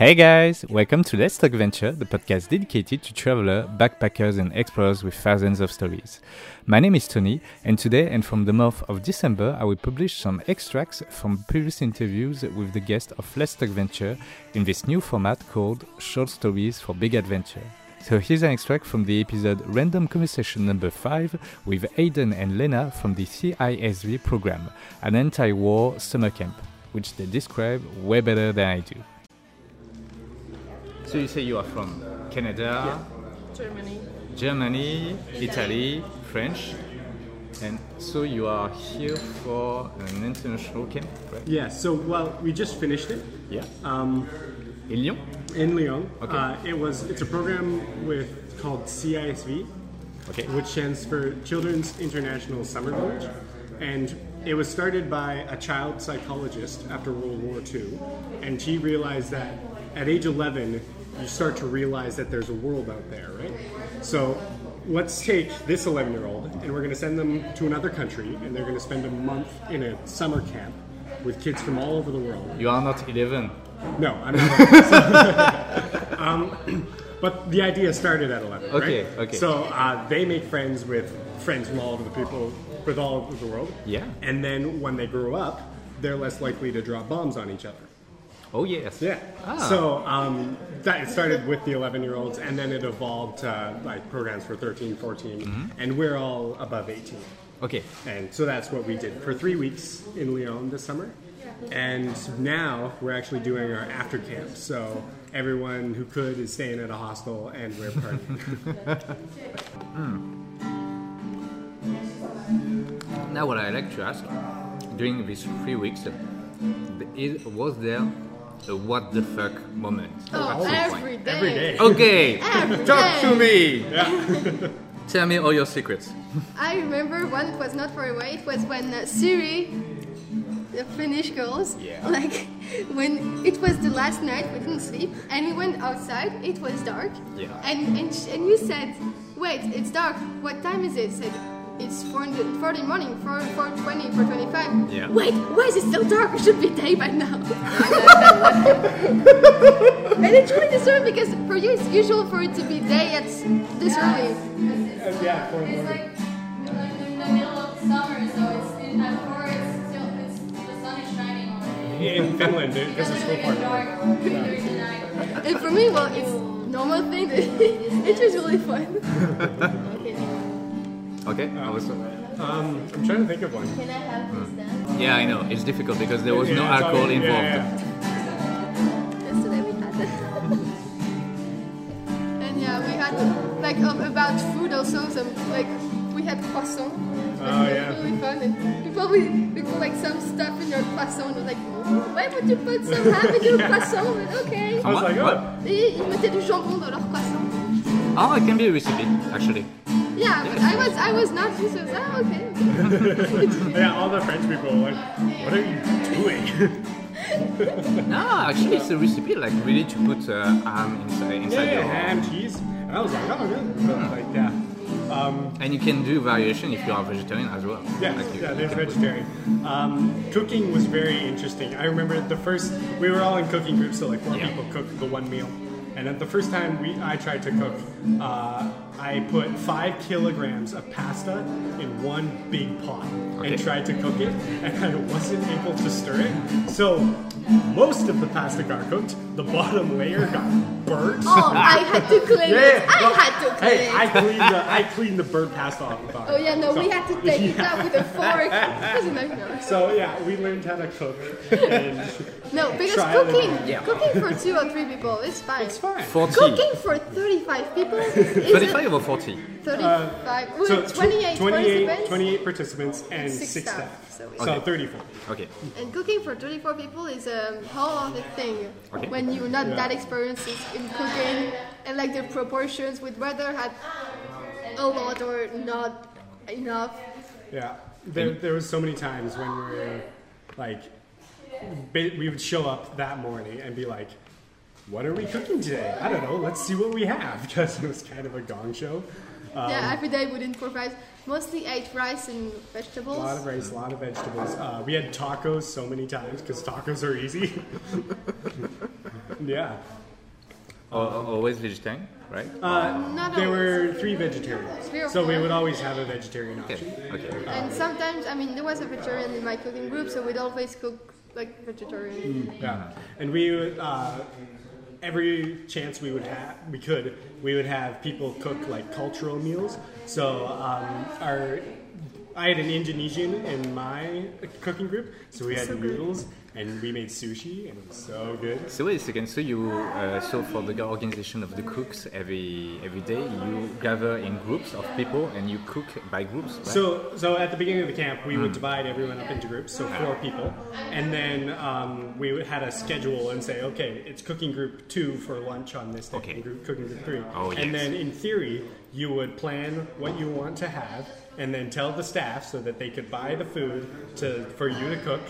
Hey guys, welcome to Let's Talk Venture, the podcast dedicated to travelers, backpackers, and explorers with thousands of stories. My name is Tony, and today and from the month of December, I will publish some extracts from previous interviews with the guests of Let's Talk Venture in this new format called Short Stories for Big Adventure. So here's an extract from the episode Random Conversation number 5 with Aidan and Lena from the CISV program, an anti war summer camp, which they describe way better than I do. So you say you are from Canada, Germany. Germany, Italy, French, and so you are here for an international camp, right? Yeah, so well, we just finished it Yeah. um, In Lyon? in Lyon. Okay. Uh, it was it's a program with called CISV, Okay. which stands for Children's International Summer Village, and it was started by a child psychologist after World War II, and she realized that at age 11 you start to realize that there's a world out there, right? So let's take this 11 year old and we're going to send them to another country, and they're going to spend a month in a summer camp with kids from all over the world. You are not 11. No, I'm not. um, but the idea started at 11. Okay, right? okay. Okay. So uh, they make friends with friends from all over the people, with all over the world. Yeah. And then when they grow up, they're less likely to drop bombs on each other. Oh, yes. Yeah. Ah. So um, that it started with the 11 year olds, and then it evolved to like programs for 13, 14, Mm-hmm. and we're all above 18. Okay. And so that's what we did for three weeks in Lyon this summer. And now we're actually doing our after camp. So everyone who could is staying at a hostel and we're partying. Now, what I like to ask during these three weeks, is, was there a what the fuck moment? Oh, at some every point? day. Every day. Okay, Every talk to day. me. Tell me all your secrets. I remember one it was not far away. It was when uh, Siri, the Finnish girls, Yeah. like when it was the last night we didn't sleep and we went outside. It was dark. Yeah. And and, sh- and you said, wait, it's dark. What time is it? Said. It's 4 in the, 4 in the morning, 4, 4.20, 4.25. Yeah. Wait, why is it still dark? It should be day by now. and it's really disturbing because for you it's usual for it to be day at this early. yeah, for It's like, like in the middle of summer, so it's in at four. It's still it's, the sun is shining already. in Finland, It this is doesn't full even get party. dark during the night. And for me, well, it's normal thing. it was really fun. okay. Okay, I was. Um, I'm trying to think of one. Can I have this then? Yeah, I know. It's difficult because there was no Yeah, it's alcohol all- yeah, involved. yeah. Yesterday we had it. and yeah, we had like um, about food also. Some like we had croissant. It was Oh, really, yeah. really fun. And people would they put like some stuff in your croissant. I was like, "Oh, why would you put some ham in your croissant? But okay. I was like, What? oh, Et ils mettaient du jambon dans leur croissant. Oh, it can be a recipe, actually. Yeah, but I was I was not used to it. Ah, okay. yeah, all the French people were like, what are you doing? No, actually, it's a recipe like really to put uh, ham inside, inside yeah, your ham, cheese. And I was like, oh, good. But, like, yeah. Um, And you can do variation if you are vegetarian as well. Yeah, Like you- yeah, they're vegetarian. Um, cooking was very interesting. I remember the first we were all in cooking groups, so like four Yeah. people cooked the one meal. And at the first time we I tried to cook, uh, I put five kilograms of pasta in one big pot Okay. and tried to cook it, and I wasn't able to stir it. So most of the pasta got cooked. The bottom layer got burnt. Oh, I had to clean it. I well, had to clean Hey, it. I cleaned the I cleaned the burnt pasta off the bottom. Oh yeah, no, we had to take it out with a fork. It was a. So yeah, we learned how to cook. And No, because cooking, error. cooking for two or three people is fine. it's fine. 40. Cooking for 35 people is 35 or 40? 35. well, So 28, 28, participants 28 participants and Six six, staff. staff. So So, 34. Okay. And cooking for 34 people is a whole other thing. Okay. When you're not Yeah. that experienced in cooking and like the proportions would rather have a lot or not enough. Yeah. There, there was so many times when we were like, we would show up that morning and be like, what are we cooking today? I don't know. Let's see what we have because it was kind of a gong show. yeah, every day we didn't provide. Mostly ate rice and vegetables. A lot of rice, a lot of vegetables. Uh, we had tacos so many times because tacos are easy. yeah. Al- al- always vegetarian, right? Uh, Not there always. were three vegetarians, Three so we would always have a vegetarian okay, option. okay. And sometimes, I mean, there was a vegetarian in my cooking group, so we'd always cook like vegetarian. Yeah, and we would uh, every chance we would have, we could, we would have people cook like cultural meals. So um, our, I had an Indonesian in my cooking group, so we had So good. And we made sushi, and it was so good. So wait a second. So you, uh, so for the organization of the cooks, every every day you gather in groups of people and you cook by groups. Right? So, so at the beginning of the camp, we would divide everyone up into groups, so four people, and then um, we would had a schedule and say, okay, it's cooking group two for lunch on this day, Okay. and group, cooking group three, Oh, and then in theory, you would plan what you want to have, and then tell the staff so that they could buy the food to for you to cook,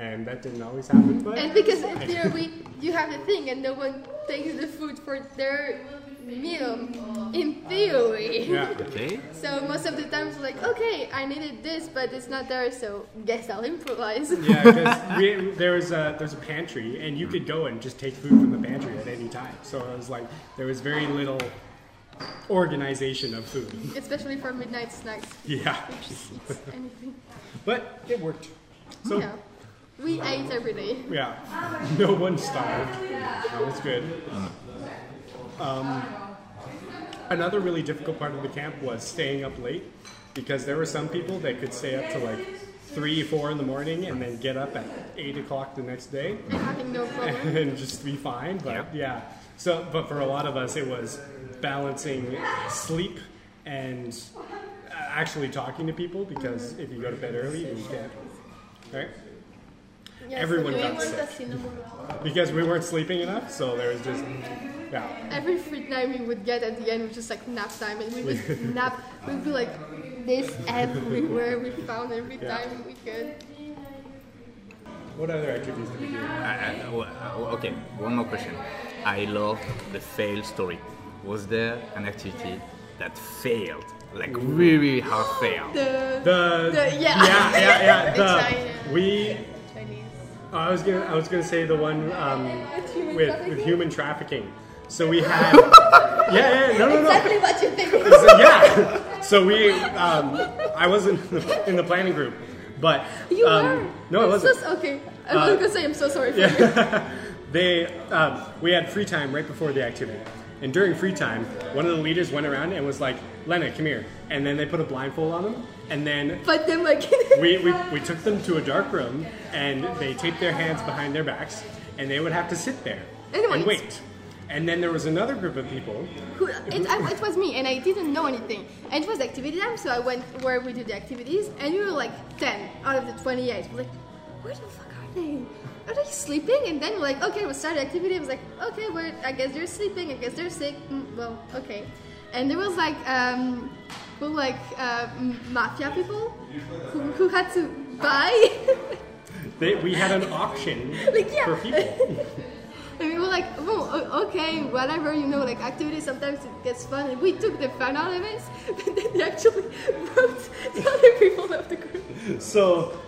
and that didn't always happen, but And because in theory, you have the thing, and no one takes the food for their meal. In theory. yeah. okay. So most of the times, we're like, okay, I needed this, but it's not there, so guess I'll improvise. Yeah, because there was a there's a pantry, and you could go and just take food from the pantry at any time. So it was like there was very little organization of food. Especially for midnight snacks. Yeah, Which just eats anything. but it worked. So yeah. We ate every day. yeah, no one starved. That was good. Um, another really difficult part of the camp was staying up late because there were some people that could stay up to like three, four in the morning and then get up at eight o'clock the next day. And having no problem. and just be fine. But yeah. So, but for a lot of us, it was balancing sleep and uh, actually talking to people because if you go to bed early, you can't. Right? Yes, Everyone we got weren't sick. Because we weren't sleeping enough, so there was just yeah. Every free time we would get at the end was just like nap time, and we would nap. We'd be like this everywhere. We found every Yeah. time we could. What other activities did we do? I, I- well, uh, okay, one more question. I love the fail story. Was there an activity that failed, like really, really hard failed? The, The, The- yeah. yeah yeah yeah The the we Chinese. Oh, I was gonna I was gonna say the one um, With human with human trafficking. So we had yeah yeah no no no exactly what you think. so, yeah. So we, um, I wasn't in the planning group, but You um, were. No, I wasn't. So, okay, I Uh, was gonna say I'm so sorry for you. Yeah. they, um, we had free time right before the activity, and during free time, one of the leaders went around and was like, "Lena, come here," and then they put a blindfold on them, and then But then like we, we, we took them to a dark room and they taped their hands behind their backs and they would have to sit there And and wait. wait. And then there was another group of people. who, it, I, it was me, and I didn't know anything. And it was activity time, so I went where we do the activities, and we were like 10 out of the 28. We're like, where the fuck are they? Are they sleeping? And then we're like, okay, we'll start the activity. I was like, okay, we're, I guess they're sleeping. I guess they're sick. Mm, well, okay. And there was like, um, like uh, mafia people who, who had to buy. They, we had an auction Like, yeah. for people. And we were like, oh, okay, whatever, you know, like activities, sometimes it gets fun. And we took the fun out of it, but then they actually brought the other people of the group. So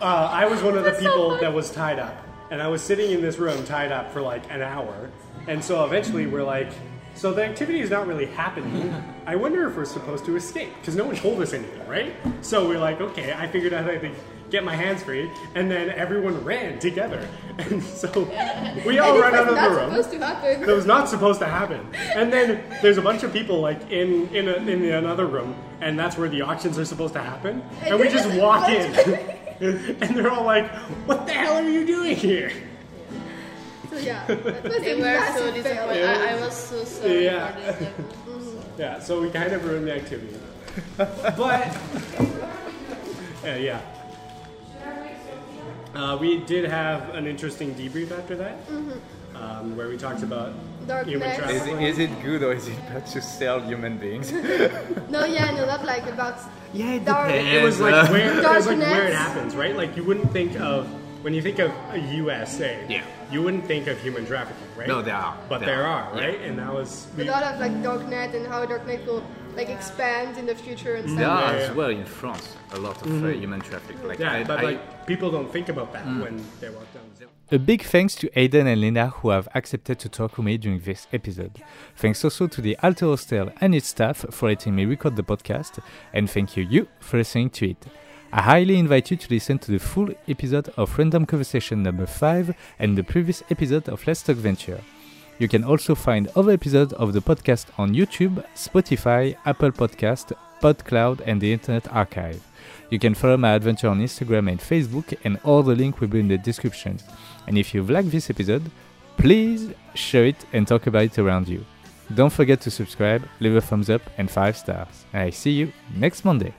uh, I was one of the That's so people that was tied up. And I was sitting in this room tied up for like an hour. And so eventually we're like, so the activity is not really happening. I wonder if we're supposed to escape because no one told us anything, right? So we're like, okay, I figured out how to get my hands free. And then everyone ran together. And so we all ran out of the room. supposed to happen. That was not supposed to happen. And then there's a bunch of people like in in, a, in another room, and that's where the auctions are supposed to happen. And we just walk in, and they're all like, "What the hell are you doing here?" So yeah, that was They were so massive fail. disappointed. I, I was so sorry Yeah. for this. like, Yeah, so we kind of ruined the activity. But uh, yeah. Uh, we did have an interesting debrief after that, um, where we talked about Dark human. Is it, is it good or is it bad to sell human beings? No, yeah, no, not like about. yeah, it Dark- depends. It was like uh, where, it was like where it happens, right? Like you wouldn't think of when you think of a USA. Yeah. You wouldn't think of human trafficking, right? No, there are. But There there, are. are, right? And that was A lot of like darknet and how darknet will like expand in the future and stuff. There are Yeah, as yeah. well in France a lot of uh, human traffic. Like Yeah, I- but I- like people don't think about that when they walk down. A big thanks to Aidan and Lena who have accepted to talk with me during this episode. Thanks also to the Alto Hostel and its staff for letting me record the podcast, and thank you you for listening to it. I highly invite you to listen to the full episode of Random Conversation number 5 and the previous episode of Let's Talk Venture. You can also find other episodes of the podcast on YouTube, Spotify, Apple Podcast, PodCloud, and the Internet Archive. You can follow my adventure on Instagram and Facebook, and all the links will be in the description. And if you've liked this episode, please share it and talk about it around you. Don't forget to subscribe, leave a thumbs up, and 5 stars. I see you next Monday.